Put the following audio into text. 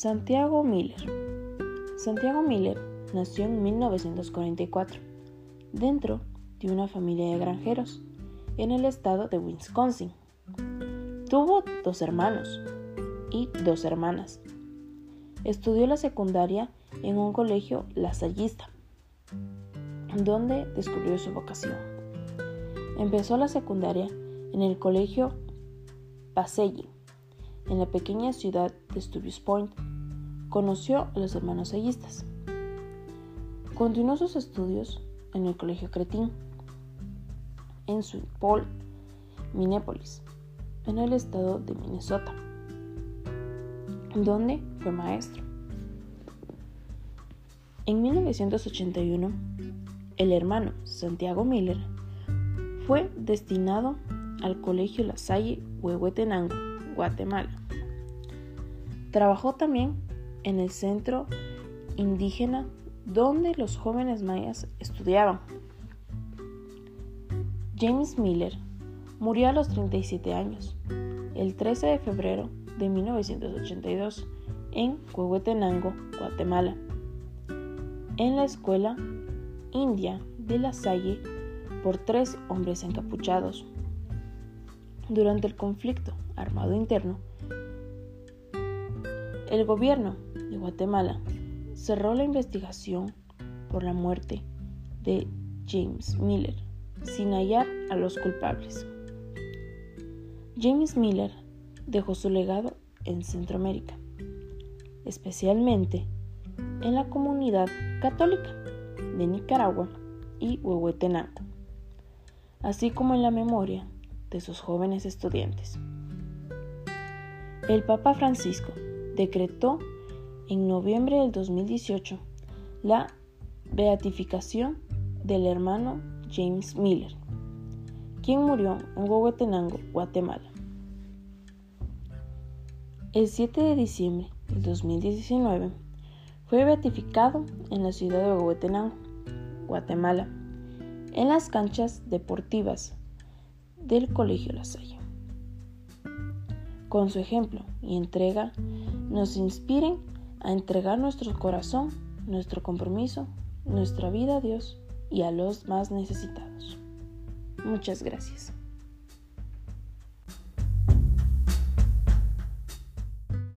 Santiago Miller. Santiago Miller nació en 1944 dentro de una familia de granjeros en el estado de Wisconsin. Tuvo dos hermanos y dos hermanas. Estudió la secundaria en un colegio lasallista, donde descubrió su vocación. Empezó la secundaria en el colegio Pacelli, en la pequeña ciudad de Studios Point, conoció a los hermanos sellistas. Continuó sus estudios en el Colegio Cretín, en St. Paul, Minneapolis, en el estado de Minnesota, donde fue maestro. En 1981, el hermano Santiago Miller fue destinado al Colegio La Salle Huehuetenango, Guatemala. Trabajó también en el centro indígena donde los jóvenes mayas estudiaban. James Miller murió a los 37 años, el 13 de febrero de 1982, en Huehuetenango, Guatemala, en la escuela india de La Salle por tres hombres encapuchados. Durante el conflicto armado interno, el gobierno de Guatemala cerró la investigación por la muerte de James Miller sin hallar a los culpables. James Miller dejó su legado en Centroamérica, especialmente en la comunidad católica de Nicaragua y Huehuetenango, así como en la memoria de sus jóvenes estudiantes. El Papa Francisco decretó en noviembre del 2018 la beatificación del hermano James Miller, quien murió en Huehuetenango, Guatemala. El 7 de diciembre del 2019 fue beatificado en la ciudad de Huehuetenango, Guatemala, en las canchas deportivas del Colegio La Salle. Con su ejemplo y entrega, nos inspiren a entregar nuestro corazón, nuestro compromiso, nuestra vida a Dios y a los más necesitados. Muchas gracias.